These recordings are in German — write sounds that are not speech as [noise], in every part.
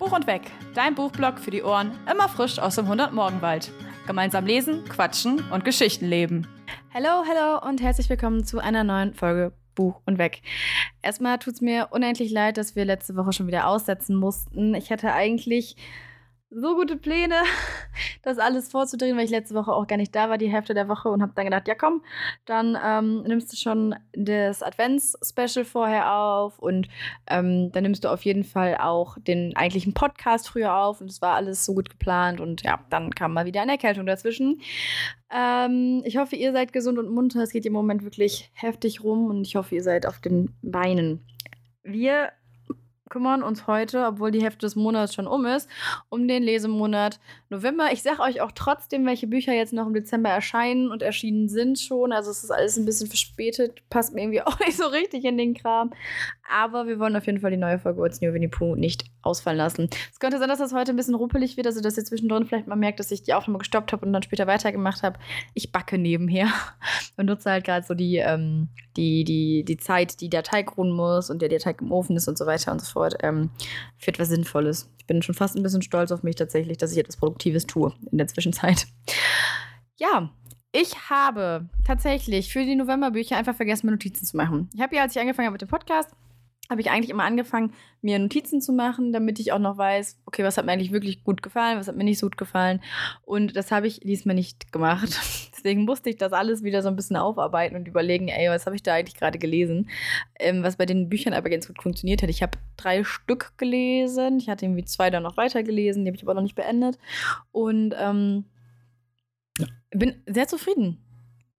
Buch und Weg, dein Buchblog für die Ohren, immer frisch aus dem 100-Morgenwald. Gemeinsam lesen, quatschen und Geschichten leben. Hallo, hallo und herzlich willkommen zu einer neuen Folge Buch und Weg. Erstmal tut es mir unendlich leid, dass wir letzte Woche schon wieder aussetzen mussten. Ich hatte eigentlich so gute Pläne, [laughs] das alles vorzudrehen, weil ich letzte Woche auch gar nicht da war, die Hälfte der Woche, und habe dann gedacht, ja komm, dann ähm, nimmst du schon das Advents-Special vorher auf und ähm, dann nimmst du auf jeden Fall auch den eigentlichen Podcast früher auf und es war alles so gut geplant und ja, dann kam mal wieder eine Erkältung dazwischen. Ähm, ich hoffe, ihr seid gesund und munter. Es geht im Moment wirklich heftig rum und ich hoffe, ihr seid auf den Beinen. Wir kümmern uns heute, obwohl die Hälfte des Monats schon um ist, um den Lesemonat November. Ich sage euch auch trotzdem, welche Bücher jetzt noch im Dezember erscheinen und erschienen sind schon. Also es ist alles ein bisschen verspätet, passt mir irgendwie [laughs] auch nicht so richtig in den Kram. Aber wir wollen auf jeden Fall die neue Folge What's New Winnie Pooh nicht ausfallen lassen. Es könnte sein, dass das heute ein bisschen ruppelig wird, also dass ihr zwischendrin vielleicht mal merkt, dass ich die Aufnahme gestoppt habe und dann später weitergemacht habe. Ich backe nebenher [laughs] und nutze halt gerade so die, ähm, die, die, die Zeit, die der Teig ruhen muss und der, der Teig im Ofen ist und so weiter und so fort, ähm, für etwas Sinnvolles. Ich bin schon fast ein bisschen stolz auf mich tatsächlich, dass ich etwas Produktives tue in der Zwischenzeit. [laughs] Ja, ich habe tatsächlich für die Novemberbücher einfach vergessen, mir Notizen zu machen. Ich habe ja, als ich angefangen habe mit dem Podcast, habe ich eigentlich immer angefangen, mir Notizen zu machen, damit ich auch noch weiß, okay, was hat mir eigentlich wirklich gut gefallen, was hat mir nicht so gut gefallen. Und das habe ich diesmal nicht gemacht. [laughs] Deswegen musste ich das alles wieder so ein bisschen aufarbeiten und überlegen, ey, was habe ich da eigentlich gerade gelesen? Ähm, was bei den Büchern aber ganz gut funktioniert hat. Ich habe drei Stück gelesen. Ich hatte irgendwie zwei dann noch weitergelesen, die habe ich aber noch nicht beendet. Und ähm, bin sehr zufrieden.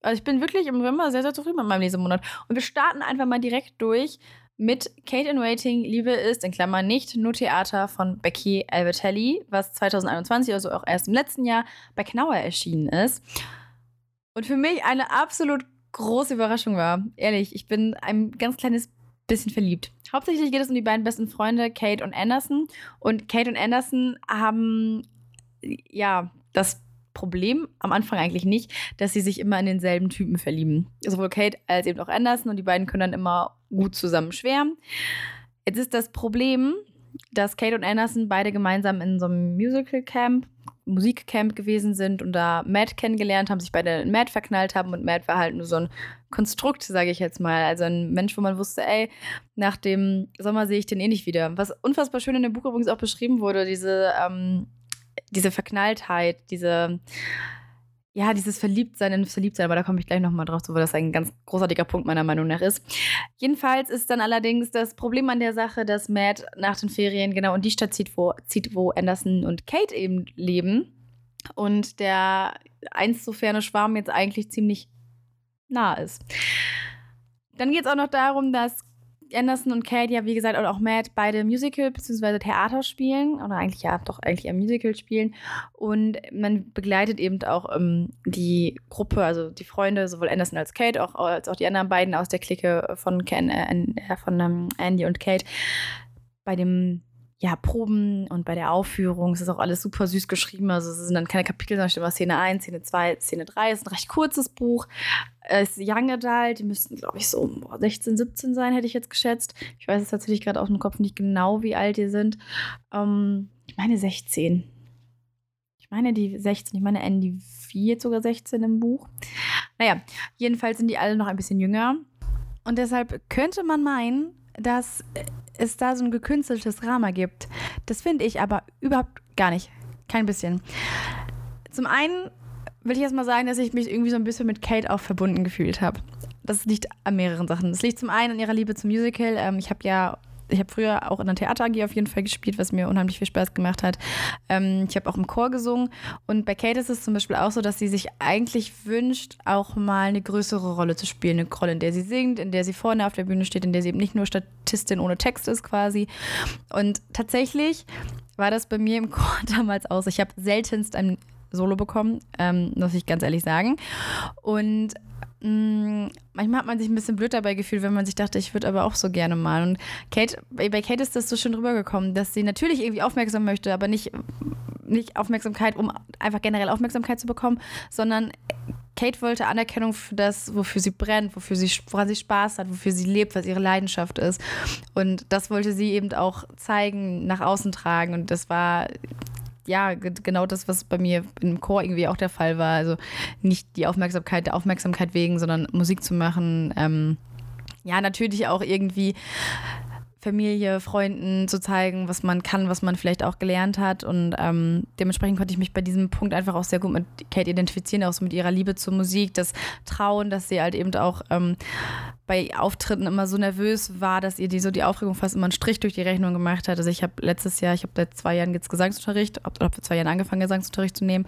Also ich bin wirklich im November sehr, sehr zufrieden mit meinem Lesemonat. Und wir starten einfach mal direkt durch mit Kate in Waiting, Liebe ist, in Klammern nicht, nur Theater von Becky Albertelli, was 2021, also auch erst im letzten Jahr, bei Knauer erschienen ist. Und für mich eine absolut große Überraschung war. Ehrlich, ich bin ein ganz kleines bisschen verliebt. Hauptsächlich geht es um die beiden besten Freunde, Kate und Anderson. Und Kate und Anderson haben, ja, das Problem am Anfang eigentlich nicht, dass sie sich immer in denselben Typen verlieben. Sowohl Kate als eben auch Anderson und die beiden können dann immer gut zusammen schwärmen. Jetzt ist das Problem, dass Kate und Anderson beide gemeinsam in so einem Musical Camp, Musikcamp gewesen sind und da Matt kennengelernt haben, sich beide in Matt verknallt haben und Matt war halt nur so ein Konstrukt, sage ich jetzt mal. Also ein Mensch, wo man wusste, ey, nach dem Sommer sehe ich den eh nicht wieder. Was unfassbar schön in dem Buch übrigens auch beschrieben wurde, diese ähm, diese Verknalltheit, diese, ja, dieses Verliebtsein in Verliebtsein, aber da komme ich gleich nochmal drauf zu, weil das ein ganz großartiger Punkt meiner Meinung nach ist. Jedenfalls ist dann allerdings das Problem an der Sache, dass Matt nach den Ferien genau in die Stadt zieht, wo, zieht, wo Anderson und Kate eben leben. Und der einst so ferne Schwarm jetzt eigentlich ziemlich nah ist. Dann geht es auch noch darum, dass Anderson und Kate ja, wie gesagt, und auch Matt beide Musical bzw. Theater spielen. Oder eigentlich ja, doch eigentlich eher Musical spielen. Und man begleitet eben auch ähm, die Gruppe, also die Freunde, sowohl Anderson als Kate, auch, als auch die anderen beiden aus der Clique von, Ken, äh, von ähm, Andy und Kate bei dem ja, Proben und bei der Aufführung. Es ist auch alles super süß geschrieben. Also es sind dann keine Kapitel, sondern steht immer Szene 1, Szene 2, Szene 3. Es ist ein recht kurzes Buch. Es ist Young Adult. Die müssten, glaube ich, so boah, 16, 17 sein, hätte ich jetzt geschätzt. Ich weiß es tatsächlich gerade aus dem Kopf nicht genau, wie alt die sind. Ähm, ich meine 16. Ich meine die 16. Ich meine Andy wird sogar 16 im Buch. Naja, jedenfalls sind die alle noch ein bisschen jünger. Und deshalb könnte man meinen, dass es da so ein gekünsteltes Drama gibt. Das finde ich aber überhaupt gar nicht. Kein bisschen. Zum einen will ich erstmal sagen, dass ich mich irgendwie so ein bisschen mit Kate auch verbunden gefühlt habe. Das liegt an mehreren Sachen. Das liegt zum einen an ihrer Liebe zum Musical. Ähm, ich habe ja ich habe früher auch in der Theater AG auf jeden Fall gespielt, was mir unheimlich viel Spaß gemacht hat. Ähm, ich habe auch im Chor gesungen. Und bei Kate ist es zum Beispiel auch so, dass sie sich eigentlich wünscht, auch mal eine größere Rolle zu spielen. Eine Rolle, in der sie singt, in der sie vorne auf der Bühne steht, in der sie eben nicht nur Statistin ohne Text ist quasi. Und tatsächlich war das bei mir im Chor [laughs] damals aus. Ich habe seltenst ein Solo bekommen, ähm, muss ich ganz ehrlich sagen. Und manchmal hat man sich ein bisschen blöd dabei gefühlt, wenn man sich dachte, ich würde aber auch so gerne mal. Und Kate, bei Kate ist das so schön rübergekommen, dass sie natürlich irgendwie aufmerksam möchte, aber nicht, nicht Aufmerksamkeit, um einfach generell Aufmerksamkeit zu bekommen, sondern Kate wollte Anerkennung für das, wofür sie brennt, wofür sie, woran sie Spaß hat, wofür sie lebt, was ihre Leidenschaft ist. Und das wollte sie eben auch zeigen, nach außen tragen. Und das war ja, genau das, was bei mir im Chor irgendwie auch der Fall war. Also nicht die Aufmerksamkeit der Aufmerksamkeit wegen, sondern Musik zu machen. Ähm, ja, natürlich auch irgendwie Familie, Freunden zu zeigen, was man kann, was man vielleicht auch gelernt hat. Und ähm, dementsprechend konnte ich mich bei diesem Punkt einfach auch sehr gut mit Kate identifizieren, auch so mit ihrer Liebe zur Musik, das Trauen, dass sie halt eben auch ähm, bei Auftritten immer so nervös war, dass ihr die so die Aufregung fast immer einen Strich durch die Rechnung gemacht hat. Also ich habe letztes Jahr, ich habe seit zwei Jahren jetzt Gesangsunterricht, habe vor zwei Jahren angefangen, Gesangsunterricht zu nehmen.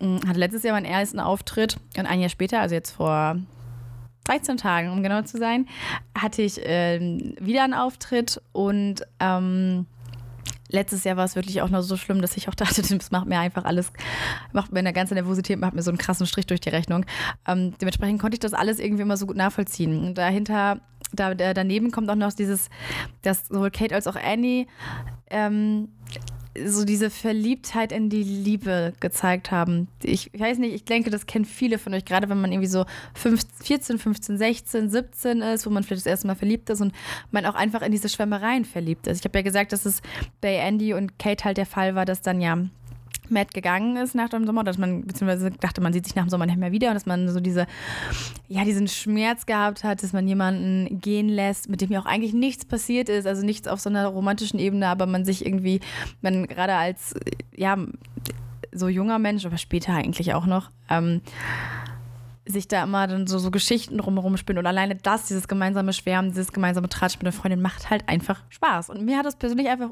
Hm, hatte letztes Jahr meinen ersten Auftritt und ein Jahr später, also jetzt vor 13 Tagen, um genau zu sein, hatte ich äh, wieder einen Auftritt und ähm, letztes Jahr war es wirklich auch noch so schlimm, dass ich auch dachte, [laughs] das macht mir einfach alles, macht mir eine ganze Nervosität, macht mir so einen krassen Strich durch die Rechnung. Ähm, dementsprechend konnte ich das alles irgendwie immer so gut nachvollziehen. Und dahinter, da, daneben kommt auch noch dieses, dass sowohl Kate als auch Annie ähm, so diese Verliebtheit in die Liebe gezeigt haben. Ich, weiß nicht, ich denke, das kennen viele von euch, gerade wenn man irgendwie so 15, 14, 15, 16, 17 ist, wo man vielleicht das erste Mal verliebt ist und man auch einfach in diese Schwärmereien verliebt ist. Ich habe ja gesagt, dass es bei Andy und Kate halt der Fall war, dass dann ja Matt gegangen ist nach dem Sommer, dass man, beziehungsweise dachte, man sieht sich nach dem Sommer nicht mehr wieder und dass man so diese, ja, diesen Schmerz gehabt hat, dass man jemanden gehen lässt, mit dem ja auch eigentlich nichts passiert ist, also nichts auf so einer romantischen Ebene, aber man sich irgendwie, man gerade als, ja, so junger Mensch, aber später eigentlich auch noch, ähm, sich da immer dann so, so Geschichten drumherum spinnt und alleine das, dieses gemeinsame Schwärmen, dieses gemeinsame Tratsch mit der Freundin macht halt einfach Spaß. Und mir hat das persönlich einfach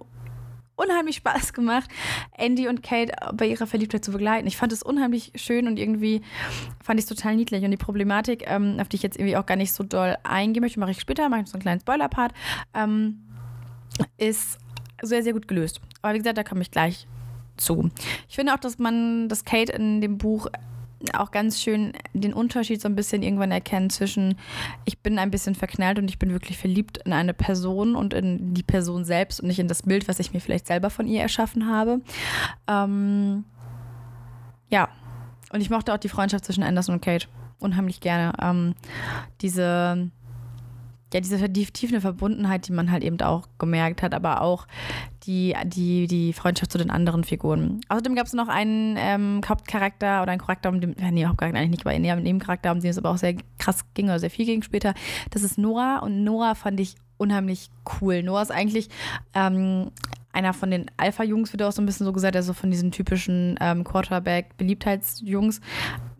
unheimlich Spaß gemacht, Andy und Kate bei ihrer Verliebtheit zu begleiten. Ich fand es unheimlich schön und irgendwie fand ich es total niedlich. Und die Problematik, ähm, auf die ich jetzt irgendwie auch gar nicht so doll eingehen möchte, mache ich später, mache ich so einen kleinen Spoiler-Part, ähm, ist sehr, sehr gut gelöst. Aber wie gesagt, da komme ich gleich zu. Ich finde auch, dass man, dass Kate in dem Buch auch ganz schön den Unterschied so ein bisschen irgendwann erkennen zwischen, ich bin ein bisschen verknallt und ich bin wirklich verliebt in eine Person und in die Person selbst und nicht in das Bild, was ich mir vielleicht selber von ihr erschaffen habe. Ähm, ja, und ich mochte auch die Freundschaft zwischen Anderson und Kate unheimlich gerne. Ähm, diese ja, diese tiefende Verbundenheit, die man halt eben auch gemerkt hat, aber auch die, die, die Freundschaft zu den anderen Figuren. Außerdem gab es noch einen ähm, Hauptcharakter oder einen Charakter, um den, nee, Hauptcharakter eigentlich nicht, aber einen Nebencharakter, um den es aber auch sehr krass ging oder sehr viel ging später. Das ist Nora und Nora fand ich unheimlich cool. Nora ist eigentlich ähm, einer von den Alpha-Jungs, wird auch so ein bisschen so gesagt, also von diesen typischen ähm, Quarterback-Beliebtheitsjungs,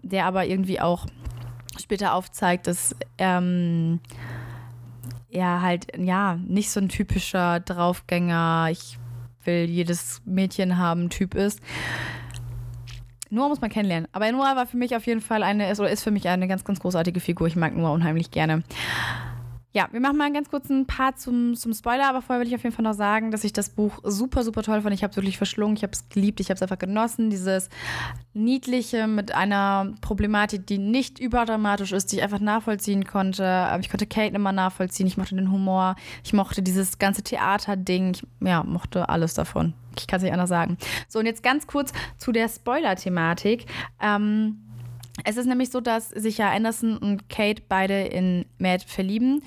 der aber irgendwie auch später aufzeigt, dass ähm, er halt, ja, nicht so ein typischer Draufgänger, ich will jedes Mädchen haben Typ ist. Noah muss man kennenlernen. Aber Noah war für mich auf jeden Fall eine, oder ist für mich eine ganz, ganz großartige Figur. Ich mag Noah unheimlich gerne. Ja, wir machen mal einen ganz kurzen Part zum, zum Spoiler, aber vorher will ich auf jeden Fall noch sagen, dass ich das Buch super, super toll fand. Ich habe es wirklich verschlungen, ich habe es geliebt, ich habe es einfach genossen. Dieses Niedliche mit einer Problematik, die nicht überdramatisch ist, die ich einfach nachvollziehen konnte. Ich konnte Kate immer nachvollziehen, ich mochte den Humor, ich mochte dieses ganze Theaterding, ich ja, mochte alles davon. Ich kann es nicht anders sagen. So, und jetzt ganz kurz zu der Spoiler-Thematik. Ähm, es ist nämlich so, dass sich ja Anderson und Kate beide in Matt verlieben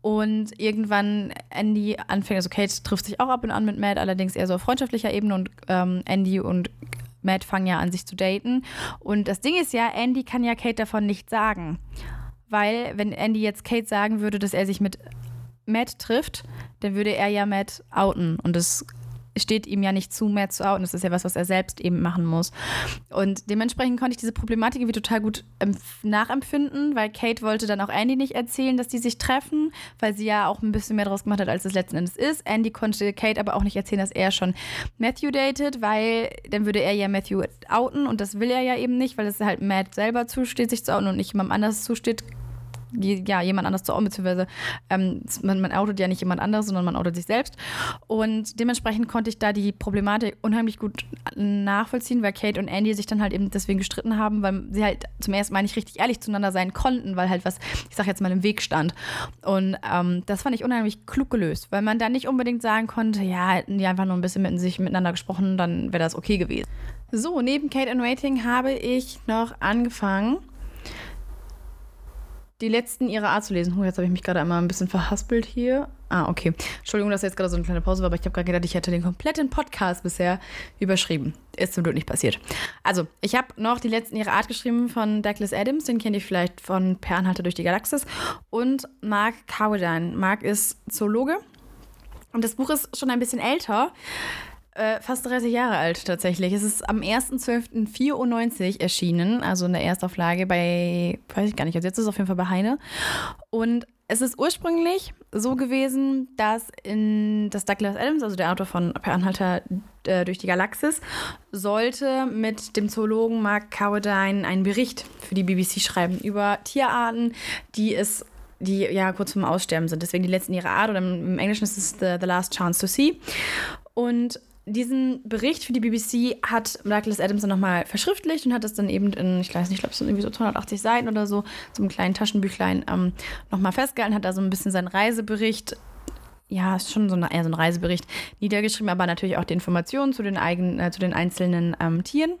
und irgendwann Andy anfängt, also Kate trifft sich auch ab und an mit Matt, allerdings eher so auf freundschaftlicher Ebene und ähm, Andy und Matt fangen ja an, sich zu daten. Und das Ding ist ja, Andy kann ja Kate davon nicht sagen. Weil, wenn Andy jetzt Kate sagen würde, dass er sich mit Matt trifft, dann würde er ja Matt outen. Und das steht ihm ja nicht zu, mehr zu outen. Das ist ja was, was er selbst eben machen muss. Und dementsprechend konnte ich diese Problematik irgendwie total gut nachempfinden, weil Kate wollte dann auch Andy nicht erzählen, dass die sich treffen, weil sie ja auch ein bisschen mehr draus gemacht hat, als es letzten Endes ist. Andy konnte Kate aber auch nicht erzählen, dass er schon Matthew datet, weil dann würde er ja Matthew outen und das will er ja eben nicht, weil es halt Matt selber zusteht, sich zu outen und nicht jemandem anders zusteht, ja, jemand anders zu outen, beziehungsweise ähm, man, man outet ja nicht jemand anderes, sondern man outet sich selbst. Und dementsprechend konnte ich da die Problematik unheimlich gut nachvollziehen, weil Kate und Andy sich dann halt eben deswegen gestritten haben, weil sie halt zum ersten Mal nicht richtig ehrlich zueinander sein konnten, weil halt was, ich sag jetzt mal, im Weg stand. Und ähm, das fand ich unheimlich klug gelöst, weil man da nicht unbedingt sagen konnte, ja, hätten die einfach nur ein bisschen mit sich miteinander gesprochen, dann wäre das okay gewesen. So, neben Kate and Waiting habe ich noch angefangen die letzten ihrer Art zu lesen. Oh, jetzt habe ich mich gerade einmal ein bisschen verhaspelt hier. Ah, okay. Entschuldigung, dass jetzt gerade so eine kleine Pause war, aber ich habe gerade gedacht, ich hätte den kompletten Podcast bisher überschrieben. Ist zum Glück nicht passiert. Also, ich habe noch die letzten ihrer Art geschrieben von Douglas Adams, den kennt ihr vielleicht von Per Anhalter durch die Galaxis, und Mark Cowardine. Mark ist Zoologe und das Buch ist schon ein bisschen älter. Äh, fast 30 Jahre alt tatsächlich. Es ist am 1.12.94 erschienen, also in der Erstauflage bei, weiß ich gar nicht, also jetzt ist es auf jeden Fall bei Heine. Und es ist ursprünglich so gewesen, dass in das Douglas Adams, also der Autor von Per Anhalter äh, durch die Galaxis, sollte mit dem Zoologen Mark Cowardine einen Bericht für die BBC schreiben über Tierarten, die es die ja kurz vorm Aussterben sind. Deswegen die letzten ihrer Art oder im Englischen ist es the, the Last Chance to See. Und diesen Bericht für die BBC hat Douglas Adams dann nochmal verschriftlicht und hat das dann eben in, ich weiß nicht, ich glaube, es sind irgendwie so 280 Seiten oder so, so einem kleinen Taschenbüchlein ähm, nochmal festgehalten, hat da so ein bisschen seinen Reisebericht ja, ist schon so, eine, eher so ein Reisebericht niedergeschrieben, aber natürlich auch die Informationen zu den, eigenen, äh, zu den einzelnen ähm, Tieren.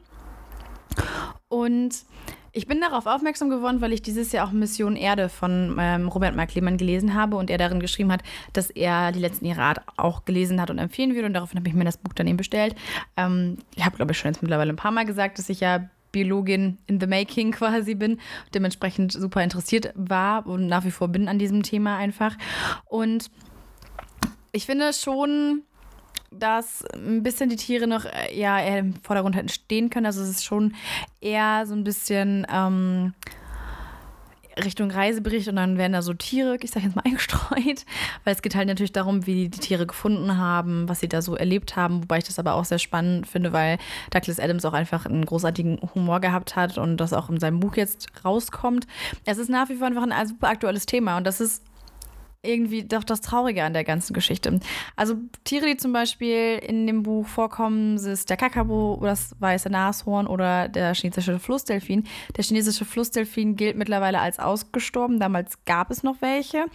Und ich bin darauf aufmerksam geworden, weil ich dieses Jahr auch Mission Erde von ähm, Robert Mark Lehmann gelesen habe und er darin geschrieben hat, dass er die letzten Art auch gelesen hat und empfehlen würde. Und daraufhin habe ich mir das Buch dann eben bestellt. Ähm, ich habe, glaube ich, schon jetzt mittlerweile ein paar Mal gesagt, dass ich ja Biologin in the making [laughs] quasi bin, dementsprechend super interessiert war und nach wie vor bin an diesem Thema einfach. Und ich finde schon, dass ein bisschen die Tiere noch äh, ja, eher im Vordergrund hätten stehen können. Also es ist schon eher so ein bisschen ähm, Richtung Reisebericht und dann werden da so Tiere, ich sag jetzt mal, [laughs] eingestreut, weil es geht halt natürlich darum, wie die Tiere gefunden haben, was sie da so erlebt haben, wobei ich das aber auch sehr spannend finde, weil Douglas Adams auch einfach einen großartigen Humor gehabt hat und das auch in seinem Buch jetzt rauskommt. Es ist nach wie vor einfach ein super aktuelles Thema und das ist irgendwie doch das Traurige an der ganzen Geschichte. Also Tiere, die zum Beispiel in dem Buch vorkommen, ist der Kakabo, das weiße Nashorn oder der chinesische Flussdelfin. Der chinesische Flussdelfin gilt mittlerweile als ausgestorben. Damals gab es noch welche.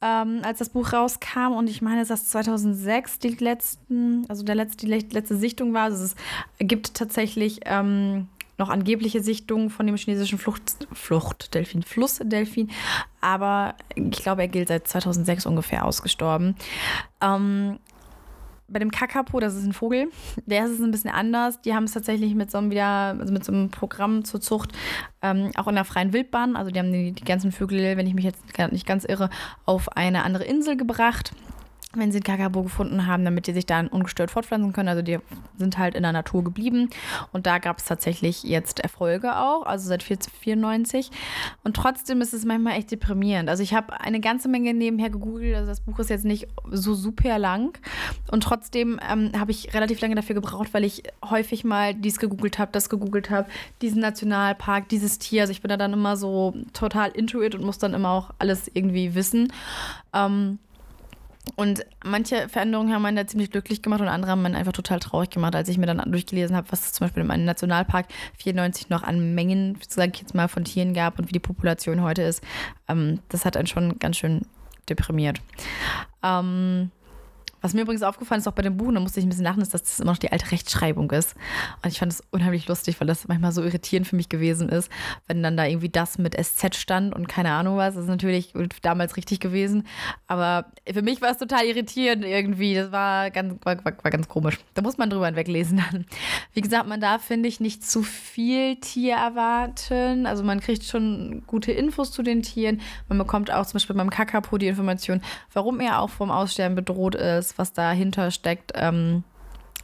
Ähm, als das Buch rauskam und ich meine, dass 2006 die letzten, also der letzte, die letzte Sichtung war. Also es gibt tatsächlich ähm, noch angebliche Sichtungen von dem chinesischen Flucht, Fluchtdelfin, Flussdelfin. Aber ich glaube, er gilt seit 2006 ungefähr ausgestorben. Ähm, bei dem Kakapo, das ist ein Vogel, [laughs] der ist es ein bisschen anders. Die haben es tatsächlich mit so einem wieder, also mit so einem Programm zur Zucht, ähm, auch in der freien Wildbahn. Also die haben die, die ganzen Vögel, wenn ich mich jetzt nicht ganz irre, auf eine andere Insel gebracht wenn sie einen Kakabo gefunden haben, damit die sich dann ungestört fortpflanzen können. Also die sind halt in der Natur geblieben. Und da gab es tatsächlich jetzt Erfolge auch, also seit 1994. Und trotzdem ist es manchmal echt deprimierend. Also ich habe eine ganze Menge nebenher gegoogelt. Also das Buch ist jetzt nicht so super lang. Und trotzdem ähm, habe ich relativ lange dafür gebraucht, weil ich häufig mal dies gegoogelt habe, das gegoogelt habe, diesen Nationalpark, dieses Tier. Also ich bin da dann immer so total into it und muss dann immer auch alles irgendwie wissen. Ähm, und manche Veränderungen haben einen da ziemlich glücklich gemacht und andere haben einen einfach total traurig gemacht, als ich mir dann durchgelesen habe, was es zum Beispiel in meinem Nationalpark 94 noch an Mengen, sage ich jetzt mal, von Tieren gab und wie die Population heute ist. Ähm, das hat einen schon ganz schön deprimiert. Ähm, was mir übrigens aufgefallen ist, auch bei dem Buch, da musste ich ein bisschen lachen, ist, dass das immer noch die alte Rechtschreibung ist. Und ich fand es unheimlich lustig, weil das manchmal so irritierend für mich gewesen ist, wenn dann da irgendwie das mit SZ stand und keine Ahnung was. Das ist natürlich damals richtig gewesen. Aber für mich war es total irritierend irgendwie. Das war ganz, war, war, war ganz komisch. Da muss man drüber hinweglesen dann. Wie gesagt, man darf, finde ich, nicht zu viel Tier erwarten. Also man kriegt schon gute Infos zu den Tieren. Man bekommt auch zum Beispiel beim Kakapo die Information, warum er auch vom Aussterben bedroht ist ist, was dahinter steckt. Ähm,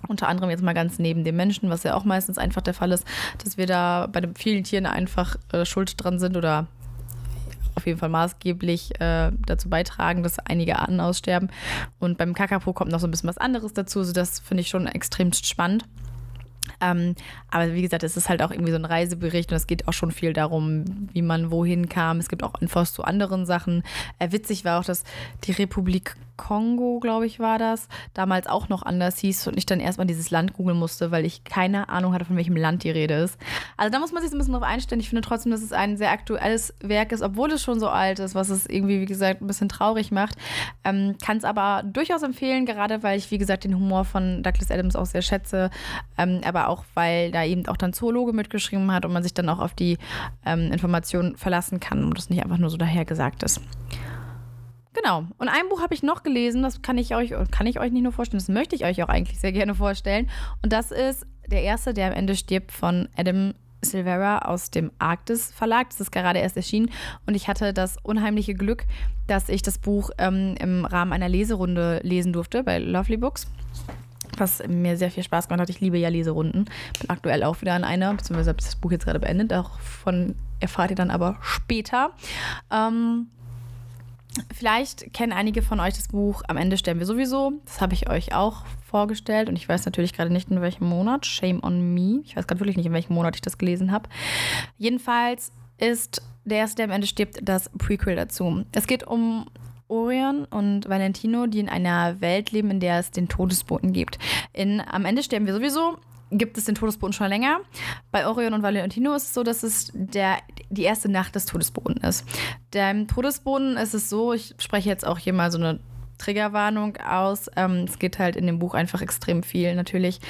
unter anderem jetzt mal ganz neben dem Menschen, was ja auch meistens einfach der Fall ist, dass wir da bei den vielen Tieren einfach äh, schuld dran sind oder auf jeden Fall maßgeblich äh, dazu beitragen, dass einige Arten aussterben. Und beim Kakapo kommt noch so ein bisschen was anderes dazu. Also das finde ich schon extrem spannend. Ähm, aber wie gesagt, es ist halt auch irgendwie so ein Reisebericht und es geht auch schon viel darum, wie man wohin kam. Es gibt auch Infos zu anderen Sachen. Äh, witzig war auch, dass die Republik Kongo, glaube ich, war das, damals auch noch anders hieß und ich dann erstmal dieses Land googeln musste, weil ich keine Ahnung hatte, von welchem Land die Rede ist. Also da muss man sich ein bisschen drauf einstellen. Ich finde trotzdem, dass es ein sehr aktuelles Werk ist, obwohl es schon so alt ist, was es irgendwie, wie gesagt, ein bisschen traurig macht. Ähm, Kann es aber durchaus empfehlen, gerade weil ich, wie gesagt, den Humor von Douglas Adams auch sehr schätze, ähm, aber auch weil da eben auch dann Zoologe mitgeschrieben hat und man sich dann auch auf die ähm, Informationen verlassen kann und das nicht einfach nur so dahergesagt ist. Genau. Und ein Buch habe ich noch gelesen, das kann ich euch, kann ich euch nicht nur vorstellen, das möchte ich euch auch eigentlich sehr gerne vorstellen. Und das ist der erste, der am Ende stirbt, von Adam Silvera aus dem Arktis Verlag. Das ist gerade erst erschienen und ich hatte das unheimliche Glück, dass ich das Buch ähm, im Rahmen einer Leserunde lesen durfte bei Lovely Books. Was mir sehr viel Spaß gemacht hat. Ich liebe ja Leserunden. Bin aktuell auch wieder an einer, beziehungsweise habe das Buch jetzt gerade beendet. Auch von erfahrt ihr dann aber später. Ähm, Vielleicht kennen einige von euch das Buch Am Ende sterben wir sowieso. Das habe ich euch auch vorgestellt und ich weiß natürlich gerade nicht, in welchem Monat. Shame on me. Ich weiß gerade wirklich nicht, in welchem Monat ich das gelesen habe. Jedenfalls ist der erste, der am Ende stirbt, das Prequel dazu. Es geht um Orion und Valentino, die in einer Welt leben, in der es den Todesboten gibt. In Am Ende sterben wir sowieso gibt es den Todesboten schon länger. Bei Orion und Valentino ist es so, dass es der, die erste Nacht des Todesboten ist. Beim Todesboten ist es so, ich spreche jetzt auch hier mal so eine Triggerwarnung aus. Ähm, es geht halt in dem Buch einfach extrem viel natürlich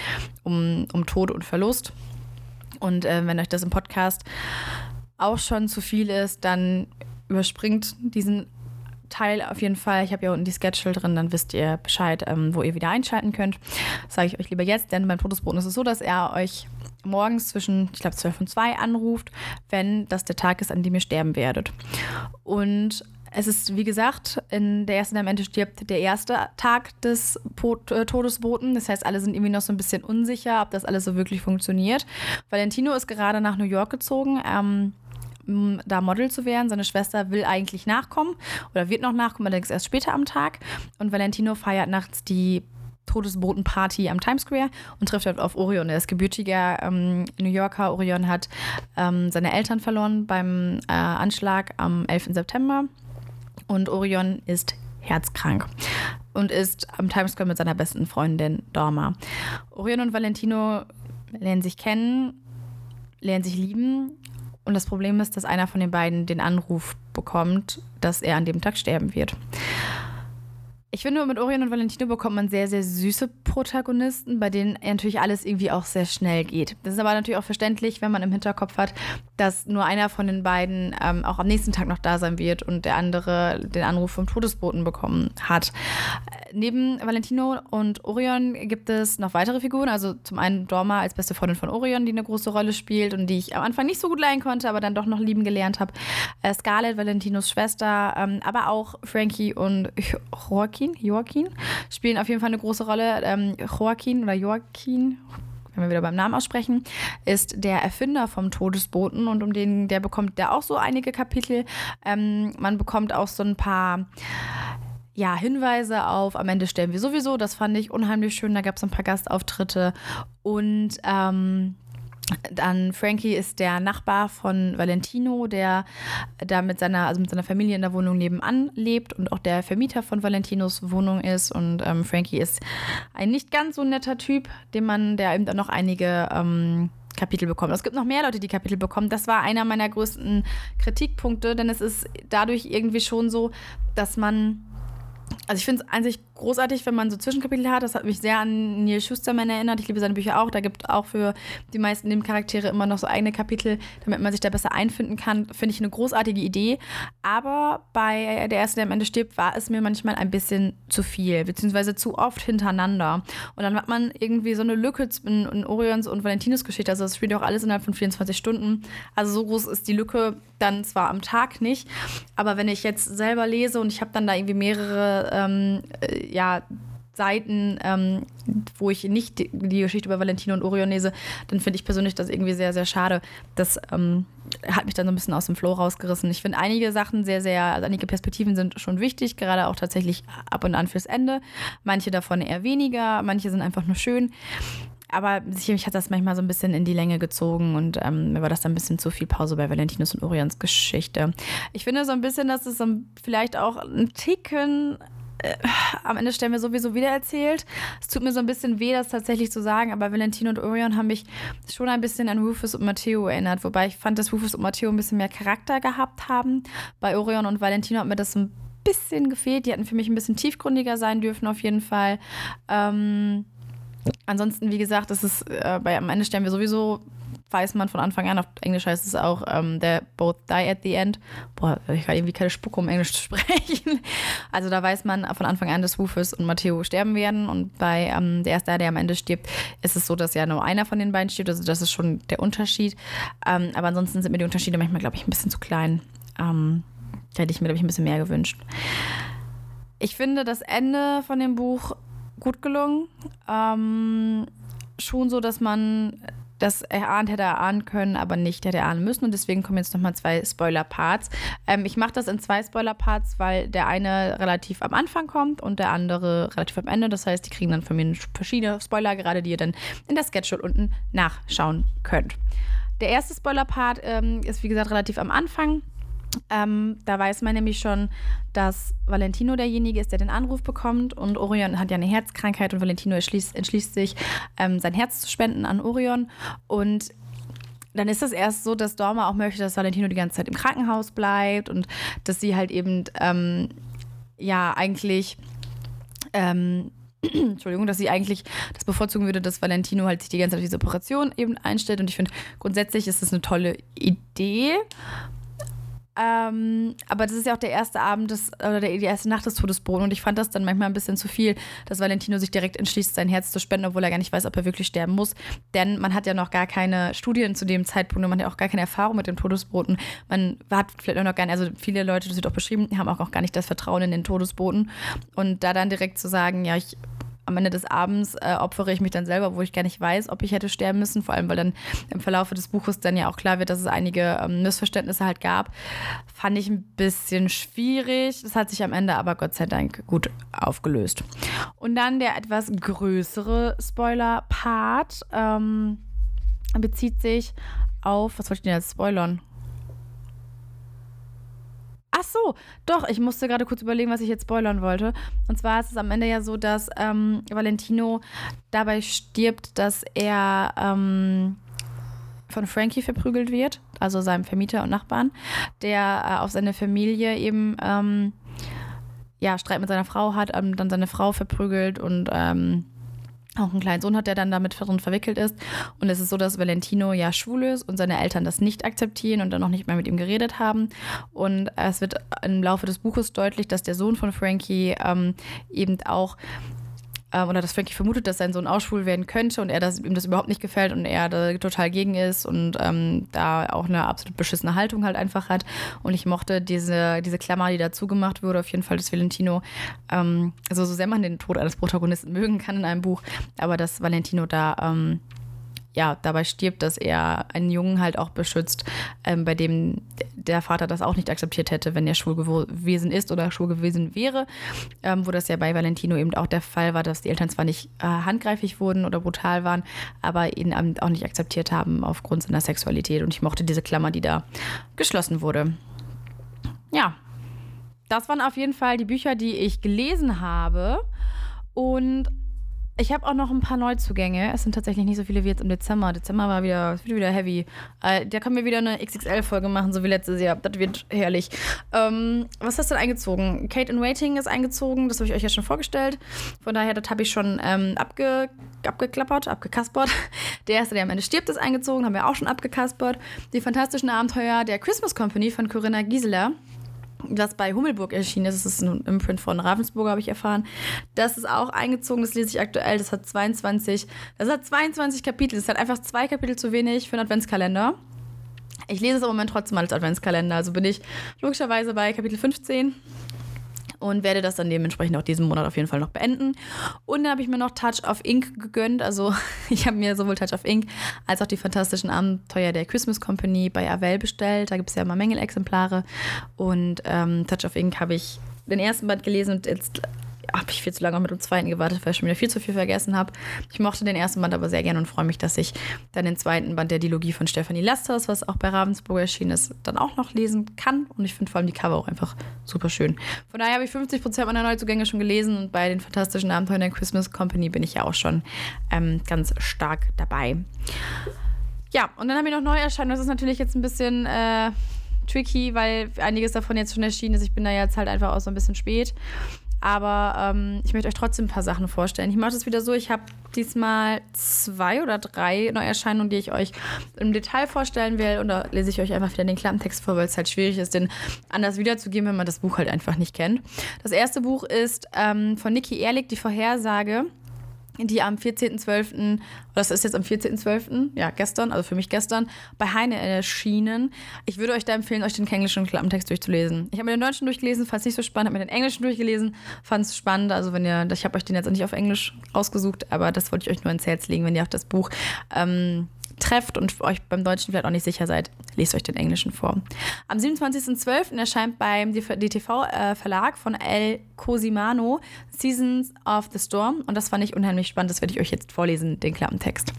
um, um Tod und Verlust. Und äh, wenn euch das im Podcast auch schon zu viel ist, dann überspringt diesen Teil auf jeden Fall. Ich habe ja unten die Schedule drin, dann wisst ihr Bescheid, ähm, wo ihr wieder einschalten könnt. Das sage ich euch lieber jetzt, denn beim Todesboten ist es so, dass er euch morgens zwischen, ich glaube, 12 und 2 anruft, wenn das der Tag ist, an dem ihr sterben werdet. Und es ist, wie gesagt, in der ersten, am Ende stirbt, der erste Tag des äh, Todesboten. Das heißt, alle sind irgendwie noch so ein bisschen unsicher, ob das alles so wirklich funktioniert. Valentino ist gerade nach New York gezogen. Ähm, da Model zu werden. Seine Schwester will eigentlich nachkommen oder wird noch nachkommen, allerdings erst später am Tag. Und Valentino feiert nachts die Todesbotenparty am Times Square und trifft dort auf Orion. Er ist gebürtiger ähm, New Yorker. Orion hat ähm, seine Eltern verloren beim äh, Anschlag am 11. September. Und Orion ist herzkrank und ist am Times Square mit seiner besten Freundin Dorma. Orion und Valentino lernen sich kennen, lernen sich lieben und das Problem ist, dass einer von den beiden den Anruf bekommt, dass er an dem Tag sterben wird. Ich finde, mit Orion und Valentino bekommt man sehr, sehr süße Protagonisten, bei denen natürlich alles irgendwie auch sehr schnell geht. Das ist aber natürlich auch verständlich, wenn man im Hinterkopf hat, dass nur einer von den beiden ähm, auch am nächsten Tag noch da sein wird und der andere den Anruf vom Todesboten bekommen hat. Neben Valentino und Orion gibt es noch weitere Figuren. Also zum einen Dorma als beste Freundin von Orion, die eine große Rolle spielt und die ich am Anfang nicht so gut leiden konnte, aber dann doch noch lieben gelernt habe. Äh, Scarlett, Valentinos Schwester, ähm, aber auch Frankie und Joaquin Joaquin, Joaquin spielen auf jeden Fall eine große Rolle. Ähm, Joaquin oder Joaquin, wenn wir wieder beim Namen aussprechen, ist der Erfinder vom Todesboten und um den, der bekommt der auch so einige Kapitel. Ähm, man bekommt auch so ein paar ja, Hinweise auf Am Ende stellen wir sowieso. Das fand ich unheimlich schön. Da gab es ein paar Gastauftritte. Und ähm, dann Frankie ist der Nachbar von Valentino, der da mit seiner, also mit seiner Familie in der Wohnung nebenan lebt und auch der Vermieter von Valentinos Wohnung ist. Und ähm, Frankie ist ein nicht ganz so netter Typ, dem man, der eben dann noch einige ähm, Kapitel bekommt. Es gibt noch mehr Leute, die Kapitel bekommen. Das war einer meiner größten Kritikpunkte, denn es ist dadurch irgendwie schon so, dass man also ich finde es an sich großartig, wenn man so Zwischenkapitel hat. Das hat mich sehr an Neil Schusterman erinnert. Ich liebe seine Bücher auch. Da gibt auch für die meisten Nebencharaktere immer noch so eigene Kapitel, damit man sich da besser einfinden kann. Finde ich eine großartige Idee. Aber bei der erste, der am Ende stirbt, war es mir manchmal ein bisschen zu viel, beziehungsweise zu oft hintereinander. Und dann hat man irgendwie so eine Lücke in, in Orions und Valentinos Geschichte. Also das spielt auch alles innerhalb von 24 Stunden. Also so groß ist die Lücke dann zwar am Tag nicht, aber wenn ich jetzt selber lese und ich habe dann da irgendwie mehrere ähm, äh, ja, Seiten, ähm, wo ich nicht die, die, Geschichte über Valentino und Orion lese, dann finde ich persönlich das irgendwie sehr, sehr schade. Das ähm, hat mich dann so ein bisschen aus dem Flow rausgerissen. Ich finde einige Sachen sehr, sehr, also einige Perspektiven sind schon wichtig, gerade auch tatsächlich ab und an fürs Ende. Manche davon eher weniger, manche sind einfach nur schön. Aber sicherlich hat das manchmal so ein bisschen in die Länge gezogen und ähm, mir war das dann ein bisschen zu viel Pause bei Valentinus und Orions Geschichte. Ich finde so ein bisschen, dass es so vielleicht auch ein Ticken äh, am Ende stellen wir sowieso wieder erzählt. Es tut mir so ein bisschen weh, das tatsächlich zu sagen, aber Valentino und Orion haben mich schon ein bisschen an Rufus und Matteo erinnert, wobei ich fand, dass Rufus und Matteo ein bisschen mehr Charakter gehabt haben. Bei Orion und Valentino hat mir das ein bisschen gefehlt. Die hatten für mich ein bisschen tiefgründiger sein dürfen, auf jeden Fall. Ähm, ansonsten, wie gesagt, das ist äh, bei am Ende sterben wir sowieso, weiß man von Anfang an. Auf Englisch heißt es auch, ähm, they both die at the end. Boah, ich kann irgendwie keine Spucke, um Englisch [laughs] zu sprechen. Also da weiß man von Anfang an, dass Rufus und Matteo sterben werden. Und bei ähm, der erste, der am Ende stirbt, ist es so, dass ja nur einer von den beiden stirbt. Also das ist schon der Unterschied. Ähm, aber ansonsten sind mir die Unterschiede manchmal, glaube ich, ein bisschen zu klein. Da hätte ich mir, glaube ich, ein bisschen mehr gewünscht. Ich finde das Ende von dem Buch gut gelungen. Ähm, schon so, dass man das erahnt hätte erahnen können, aber nicht hätte erahnen müssen. Und deswegen kommen jetzt nochmal zwei Spoiler-Parts. Ähm, ich mache das in zwei Spoiler-Parts, weil der eine relativ am Anfang kommt und der andere relativ am Ende. Das heißt, die kriegen dann von mir verschiedene Spoiler, gerade die ihr dann in der Sketchnote unten nachschauen könnt. Der erste Spoiler-Part ähm, ist, wie gesagt, relativ am Anfang. Ähm, da weiß man nämlich schon, dass Valentino derjenige ist, der den Anruf bekommt. Und Orion hat ja eine Herzkrankheit und Valentino entschließt, sich, ähm, sein Herz zu spenden an Orion. Und dann ist es erst so, dass Dorma auch möchte, dass Valentino die ganze Zeit im Krankenhaus bleibt und dass sie halt eben, ähm, ja, eigentlich. Ähm, [clears throat] Entschuldigung, dass sie eigentlich das bevorzugen würde, dass Valentino halt sich die ganze Zeit auf diese Operation eben einstellt. Und ich finde, grundsätzlich ist das eine tolle Idee. Ähm, aber das ist ja auch der erste Abend des, oder die erste Nacht des Todesboten und ich fand das dann manchmal ein bisschen zu viel, dass Valentino sich direkt entschließt, sein Herz zu spenden, obwohl er gar nicht weiß, ob er wirklich sterben muss. Denn man hat ja noch gar keine Studien zu dem Zeitpunkt und man hat ja auch gar keine Erfahrung mit dem Todesboten. Man hat vielleicht auch noch gar nicht, also viele Leute, das wird auch beschrieben, haben auch gar nicht das Vertrauen in den Todesboten. Und da dann direkt zu sagen, ja, ich am Ende des Abends äh, opfere ich mich dann selber, wo ich gar nicht weiß, ob ich hätte sterben müssen. Vor allem, weil dann im Verlauf des Buches dann ja auch klar wird, dass es einige ähm, Missverständnisse halt gab. Fand ich ein bisschen schwierig. Das hat sich am Ende aber Gott sei Dank gut aufgelöst. Und dann der etwas größere Spoiler-Part ähm, bezieht sich auf, was wollte ich denn jetzt spoilern? Ach so, doch, ich musste gerade kurz überlegen, was ich jetzt spoilern wollte. Und zwar ist es am Ende ja so, dass ähm, Valentino dabei stirbt, dass er ähm, von Frankie verprügelt wird, also seinem Vermieter und Nachbarn, der äh, auf seine Familie eben ähm, ja, Streit mit seiner Frau hat, ähm, dann seine Frau verprügelt und ähm, auch einen kleinen Sohn hat, der dann damit drin verwickelt ist. Und es ist so, dass Valentino ja schwul ist und seine Eltern das nicht akzeptieren und dann noch nicht mehr mit ihm geredet haben. Und es wird im Laufe des Buches deutlich, dass der Sohn von Frankie ähm, eben auch ähm, oder dass Frankie vermutet, dass sein Sohn auch schwul werden könnte und er das, ihm das überhaupt nicht gefällt und er da total gegen ist und ähm, da auch eine absolut beschissene Haltung halt einfach hat. Und ich mochte diese, diese Klammer, die dazu gemacht wurde, auf jeden Fall, dass Valentino, ähm, also so sehr man den Tod eines Protagonisten mögen kann in einem Buch, aber dass Valentino da ähm, ja, dabei stirbt, dass er einen Jungen halt auch beschützt, ähm, bei dem der Vater das auch nicht akzeptiert hätte, wenn er schwul gewesen ist oder schwul gewesen wäre. Ähm, wo das ja bei Valentino eben auch der Fall war, dass die Eltern zwar nicht äh, handgreiflich wurden oder brutal waren, aber ihn auch nicht akzeptiert haben aufgrund seiner Sexualität. Und ich mochte diese Klammer, die da geschlossen wurde. Ja, das waren auf jeden Fall die Bücher, die ich gelesen habe. Und ich habe auch noch ein paar Neuzugänge. Es sind tatsächlich nicht so viele wie jetzt im Dezember. Dezember war wieder, wieder heavy. Äh, da können wir wieder eine XXL-Folge machen, so wie letztes Jahr. Das wird herrlich. Ähm, was hast du denn eingezogen? Kate in Waiting ist eingezogen. Das habe ich euch ja schon vorgestellt. Von daher, das habe ich schon ähm, abge, abgeklappert, abgekaspert. [laughs] Der erste, der am Ende stirbt, ist eingezogen. Haben wir auch schon abgekaspert. Die fantastischen Abenteuer der Christmas Company von Corinna Gieseler das bei Hummelburg erschienen ist. Das ist ein Imprint von Ravensburger, habe ich erfahren. Das ist auch eingezogen, das lese ich aktuell. Das hat 22, das hat 22 Kapitel. Das hat einfach zwei Kapitel zu wenig für einen Adventskalender. Ich lese es im Moment trotzdem als Adventskalender. Also bin ich logischerweise bei Kapitel 15 und werde das dann dementsprechend auch diesen Monat auf jeden Fall noch beenden. Und dann habe ich mir noch Touch of Ink gegönnt. Also [laughs] ich habe mir sowohl Touch of Ink als auch die fantastischen Abenteuer der Christmas Company bei Avell bestellt. Da gibt es ja immer Mängelexemplare. Und ähm, Touch of Ink habe ich den ersten Band gelesen und jetzt habe ich viel zu lange mit dem zweiten gewartet, weil ich schon wieder viel zu viel vergessen habe. Ich mochte den ersten Band aber sehr gerne und freue mich, dass ich dann den zweiten Band der Dilogie von Stefanie Lasters, was auch bei Ravensburg erschienen ist, dann auch noch lesen kann. Und ich finde vor allem die Cover auch einfach super schön. Von daher habe ich 50% meiner Neuzugänge schon gelesen und bei den fantastischen Abenteuern der Christmas Company bin ich ja auch schon ähm, ganz stark dabei. Ja, und dann habe ich noch Neuerscheinungen. Das ist natürlich jetzt ein bisschen äh, tricky, weil einiges davon jetzt schon erschienen ist. Ich bin da jetzt halt einfach auch so ein bisschen spät. Aber ähm, ich möchte euch trotzdem ein paar Sachen vorstellen. Ich mache das wieder so, ich habe diesmal zwei oder drei Neuerscheinungen, die ich euch im Detail vorstellen will. Und da lese ich euch einfach wieder den Klappentext vor, weil es halt schwierig ist, den anders wiederzugeben, wenn man das Buch halt einfach nicht kennt. Das erste Buch ist ähm, von Niki Ehrlich, die Vorhersage die am 14.12., das ist jetzt am 14.12., ja, gestern, also für mich gestern, bei Heine erschienen. Ich würde euch da empfehlen, euch den englischen Klappentext durchzulesen. Ich habe mir den deutschen durchgelesen, fand es nicht so spannend, habe mir den englischen durchgelesen, fand es spannend. Also wenn ihr, ich habe euch den jetzt nicht auf Englisch ausgesucht, aber das wollte ich euch nur ins Herz legen, wenn ihr auf das Buch ähm, trefft und euch beim Deutschen vielleicht auch nicht sicher seid, lest euch den Englischen vor. Am 27.12. erscheint beim DTV-Verlag von El Cosimano Seasons of the Storm und das fand ich unheimlich spannend, das werde ich euch jetzt vorlesen, den Klappentext.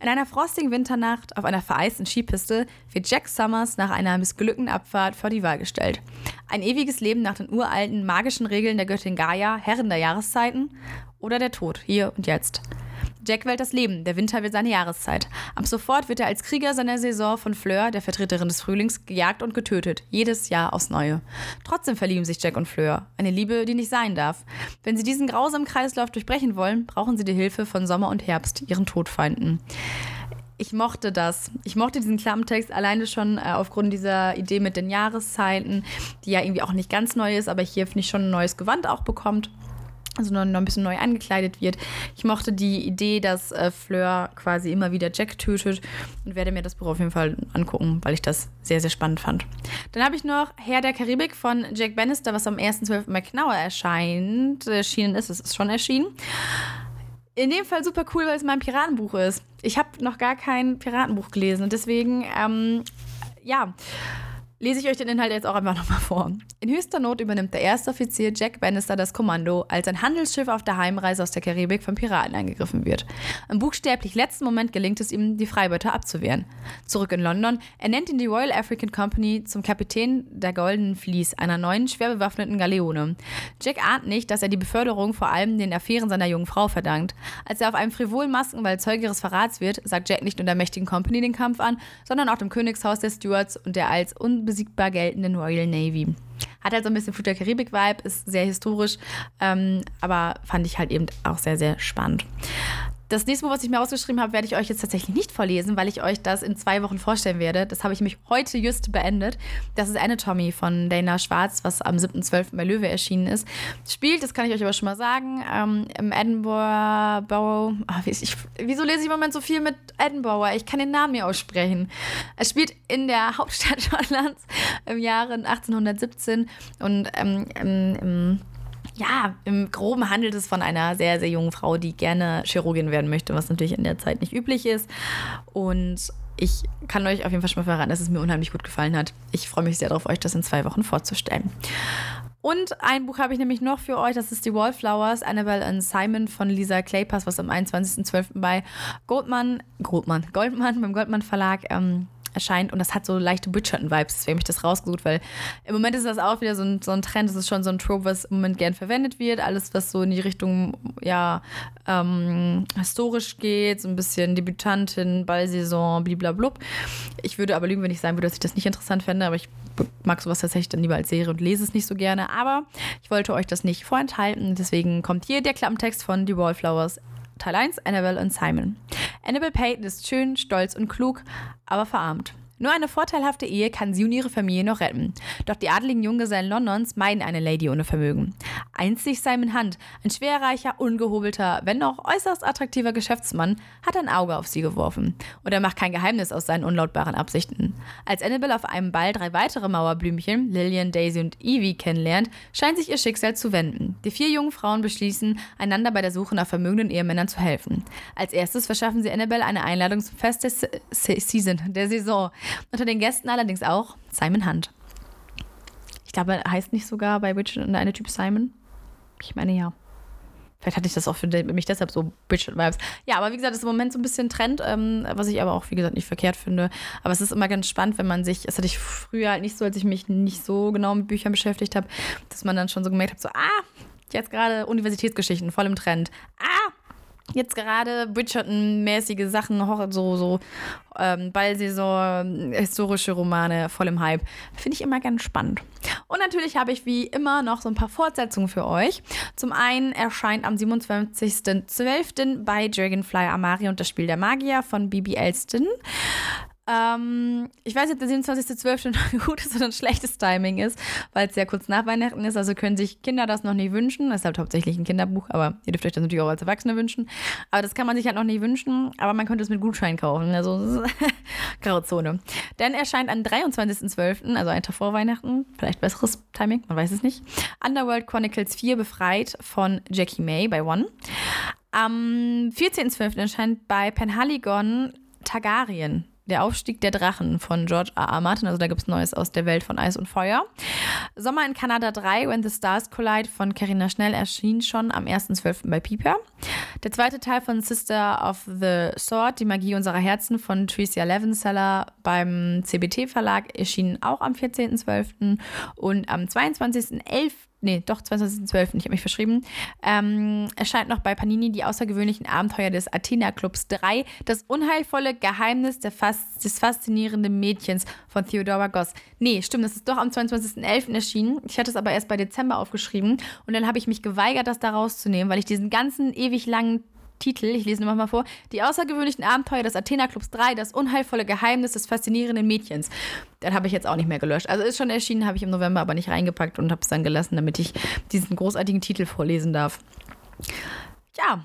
In einer frostigen Winternacht auf einer vereisten Skipiste wird Jack Summers nach einer missglückten Abfahrt vor die Wahl gestellt. Ein ewiges Leben nach den uralten magischen Regeln der Göttin Gaia, Herren der Jahreszeiten oder der Tod, hier und jetzt. Jack wählt das Leben, der Winter wird seine Jahreszeit. Ab sofort wird er als Krieger seiner Saison von Fleur, der Vertreterin des Frühlings, gejagt und getötet. Jedes Jahr aufs Neue. Trotzdem verlieben sich Jack und Fleur. Eine Liebe, die nicht sein darf. Wenn sie diesen grausamen Kreislauf durchbrechen wollen, brauchen sie die Hilfe von Sommer und Herbst, ihren Todfeinden ich mochte das. Ich mochte diesen Klappentext alleine schon äh, aufgrund dieser Idee mit den Jahreszeiten, die ja irgendwie auch nicht ganz neu ist, aber hier finde ich schon ein neues Gewand auch bekommt also noch, noch ein bisschen neu angekleidet wird. Ich mochte die Idee, dass äh, Fleur quasi immer wieder Jack tötet und werde mir das Buch auf jeden Fall angucken, weil ich das sehr, sehr spannend fand. Dann habe ich noch Herr der Karibik von Jack Bannister, was am 1.12. bei Knauer erscheint, erschienen ist. Es ist schon erschienen. In dem Fall super cool, weil es mein Piratenbuch ist. Ich habe noch gar kein Piratenbuch gelesen und deswegen, ähm, ja lese ich euch den Inhalt jetzt auch einfach nochmal vor. In höchster Not übernimmt der erste Offizier Jack Bannister das Kommando, als ein Handelsschiff auf der Heimreise aus der Karibik von Piraten angegriffen wird. Im buchstäblich letzten Moment gelingt es ihm, die Freibeuter abzuwehren. Zurück in London ernennt ihn die Royal African Company zum Kapitän der Goldenen Fleece, einer neuen, schwer bewaffneten Galeone. Jack ahnt nicht, dass er die Beförderung vor allem den Affären seiner jungen Frau verdankt. Als er auf einem frivolen Maskenball Zeuge ihres Verrats wird, sagt Jack nicht nur der mächtigen Company den Kampf an, sondern auch dem Königshaus der Stuarts und der als unbesiegten unbesiegbar geltenden Royal Navy. Hat halt so ein bisschen der Karibik-Vibe, ist sehr historisch, ähm, aber fand ich halt eben auch sehr, sehr spannend. Das nächste Buch, was ich mir ausgeschrieben habe, werde ich euch jetzt tatsächlich nicht vorlesen, weil ich euch das in zwei Wochen vorstellen werde. Das habe ich mich heute just beendet. Das ist Anatomy von Dana Schwarz, was am 7.12. bei Löwe erschienen ist. Spielt, das kann ich euch aber schon mal sagen, ähm, im Edinburgh Borough. Ach, ich, wieso lese ich im Moment so viel mit Edinburgh? Ich kann den Namen mir aussprechen. Es spielt in der Hauptstadt [laughs] Schottlands im Jahre 1817 und ähm, im ja, im Groben handelt es von einer sehr, sehr jungen Frau, die gerne Chirurgin werden möchte, was natürlich in der Zeit nicht üblich ist. Und ich kann euch auf jeden Fall schon mal verraten, dass es mir unheimlich gut gefallen hat. Ich freue mich sehr darauf, euch das in zwei Wochen vorzustellen. Und ein Buch habe ich nämlich noch für euch, das ist die Wallflowers, Annabelle und Simon von Lisa Claypass, was am 21.12. bei Goldman, Goldman, Goldman, beim Goldman Verlag ähm, erscheint und das hat so leichte Bridgerton-Vibes, deswegen habe ich das rausgesucht, weil im Moment ist das auch wieder so ein, so ein Trend, das ist schon so ein Trope, was im Moment gern verwendet wird, alles, was so in die Richtung, ja, ähm, historisch geht, so ein bisschen Debütantin, Ballsaison, bliblablub. Ich würde aber lügen, wenn ich sagen würde, dass ich das nicht interessant fände, aber ich mag sowas tatsächlich dann lieber als Serie und lese es nicht so gerne, aber ich wollte euch das nicht vorenthalten, deswegen kommt hier der Klappentext von The Wallflowers Teil 1, Annabelle und Simon. Annabelle Payton ist schön, stolz und klug, aber verarmt. Nur eine vorteilhafte Ehe kann sie und ihre Familie noch retten. Doch die adligen Junggesellen Londons meiden eine Lady ohne Vermögen. Einzig Simon Hunt, ein schwerreicher, ungehobelter, wenn auch äußerst attraktiver Geschäftsmann, hat ein Auge auf sie geworfen. Und er macht kein Geheimnis aus seinen unlautbaren Absichten. Als Annabelle auf einem Ball drei weitere Mauerblümchen, Lillian, Daisy und Evie, kennenlernt, scheint sich ihr Schicksal zu wenden. Die vier jungen Frauen beschließen, einander bei der Suche nach vermögenden Ehemännern zu helfen. Als erstes verschaffen sie Annabelle eine Einladung zum Fest der Season, der Saison. Unter den Gästen allerdings auch Simon Hunt. Ich glaube, er heißt nicht sogar bei Bridget eine Typ Simon? Ich meine ja. Vielleicht hatte ich das auch für mich deshalb so Bridget-Vibes. Ja, aber wie gesagt, das ist im Moment so ein bisschen Trend, ähm, was ich aber auch, wie gesagt, nicht verkehrt finde. Aber es ist immer ganz spannend, wenn man sich, das hatte ich früher halt nicht so, als ich mich nicht so genau mit Büchern beschäftigt habe, dass man dann schon so gemerkt hat, so, ah, jetzt gerade Universitätsgeschichten, voll im Trend. Ah, jetzt gerade Bridgerton-mäßige Sachen, so, so ähm, Ballsaison, historische Romane, voll im Hype. Finde ich immer ganz spannend. Und natürlich habe ich wie immer noch so ein paar Fortsetzungen für euch. Zum einen erscheint am 27.12. bei Dragonfly Amari und das Spiel der Magier von Bibi Elston ähm, ich weiß nicht, ob der 27.12. [laughs] ein gutes oder ein schlechtes Timing ist, weil es sehr kurz nach Weihnachten ist. Also können sich Kinder das noch nicht wünschen. Das ist halt hauptsächlich ein Kinderbuch, aber ihr dürft euch das natürlich auch als Erwachsene wünschen. Aber das kann man sich halt noch nicht wünschen, aber man könnte es mit Gutschein kaufen. Also [laughs] graue Zone. Dann erscheint am 23.12., also ein Tag vor Weihnachten, vielleicht besseres Timing, man weiß es nicht, Underworld Chronicles 4 befreit von Jackie May bei One. Am 14.12. erscheint bei Penhaligon Targaryen der Aufstieg der Drachen von George R. R. Martin. Also da gibt es Neues aus der Welt von Eis und Feuer. Sommer in Kanada 3, When the Stars Collide von Carina Schnell erschien schon am 1.12. bei Piper. Der zweite Teil von Sister of the Sword, Die Magie unserer Herzen von Tricia Levenseller beim CBT Verlag erschien auch am 14.12. Und am 22.11 nee, doch 2012, ich habe mich verschrieben, ähm, erscheint noch bei Panini die außergewöhnlichen Abenteuer des Athena Clubs 3, das unheilvolle Geheimnis Fas des faszinierenden Mädchens von Theodora Goss. Nee, stimmt, das ist doch am 22.11. erschienen. Ich hatte es aber erst bei Dezember aufgeschrieben und dann habe ich mich geweigert, das da rauszunehmen, weil ich diesen ganzen ewig langen Titel, ich lese nochmal vor, Die außergewöhnlichen Abenteuer des Athena Clubs 3, das unheilvolle Geheimnis des faszinierenden Mädchens. Den habe ich jetzt auch nicht mehr gelöscht. Also ist schon erschienen, habe ich im November aber nicht reingepackt und habe es dann gelassen, damit ich diesen großartigen Titel vorlesen darf. Ja,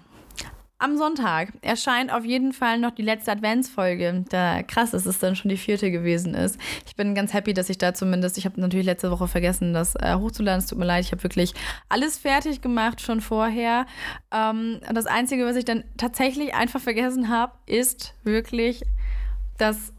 am Sonntag erscheint auf jeden Fall noch die letzte Adventsfolge. Da krass, dass es dann schon die vierte gewesen ist. Ich bin ganz happy, dass ich da zumindest, ich habe natürlich letzte Woche vergessen, das äh, hochzuladen. Es tut mir leid, ich habe wirklich alles fertig gemacht schon vorher. Ähm, das Einzige, was ich dann tatsächlich einfach vergessen habe, ist wirklich das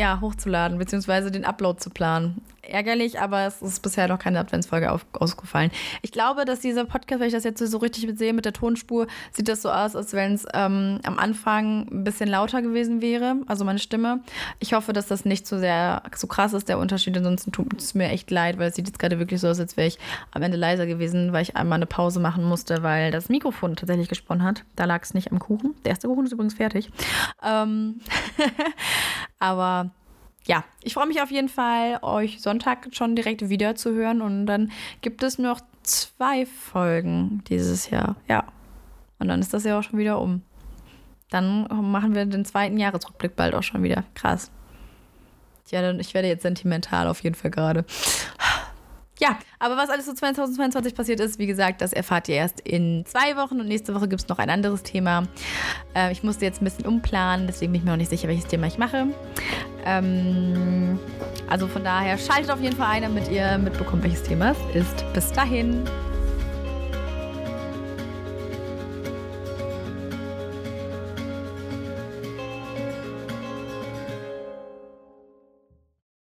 ja, hochzuladen, beziehungsweise den Upload zu planen. Ärgerlich, aber es ist bisher noch keine Adventsfolge auf, ausgefallen. Ich glaube, dass dieser Podcast, wenn ich das jetzt so richtig sehe mit der Tonspur, sieht das so aus, als wenn es ähm, am Anfang ein bisschen lauter gewesen wäre, also meine Stimme. Ich hoffe, dass das nicht so sehr so krass ist, der Unterschied. Ansonsten tut es mir echt leid, weil es sieht jetzt gerade wirklich so aus, als wäre ich am Ende leiser gewesen, weil ich einmal eine Pause machen musste, weil das Mikrofon tatsächlich gesponnen hat. Da lag es nicht am Kuchen. Der erste Kuchen ist übrigens fertig. Ähm [laughs] aber ja, ich freue mich auf jeden Fall, euch Sonntag schon direkt wieder zu hören. Und dann gibt es noch zwei Folgen dieses Jahr. Ja. Und dann ist das ja auch schon wieder um. Dann machen wir den zweiten Jahresrückblick bald auch schon wieder. Krass. Ja, ich werde jetzt sentimental auf jeden Fall gerade. Ja, aber was alles so 2022 passiert ist, wie gesagt, das erfahrt ihr erst in zwei Wochen und nächste Woche gibt es noch ein anderes Thema. Äh, ich musste jetzt ein bisschen umplanen, deswegen bin ich mir noch nicht sicher, welches Thema ich mache. Ähm, also von daher schaltet auf jeden Fall ein, damit ihr mitbekommt, welches Thema es ist. Bis dahin.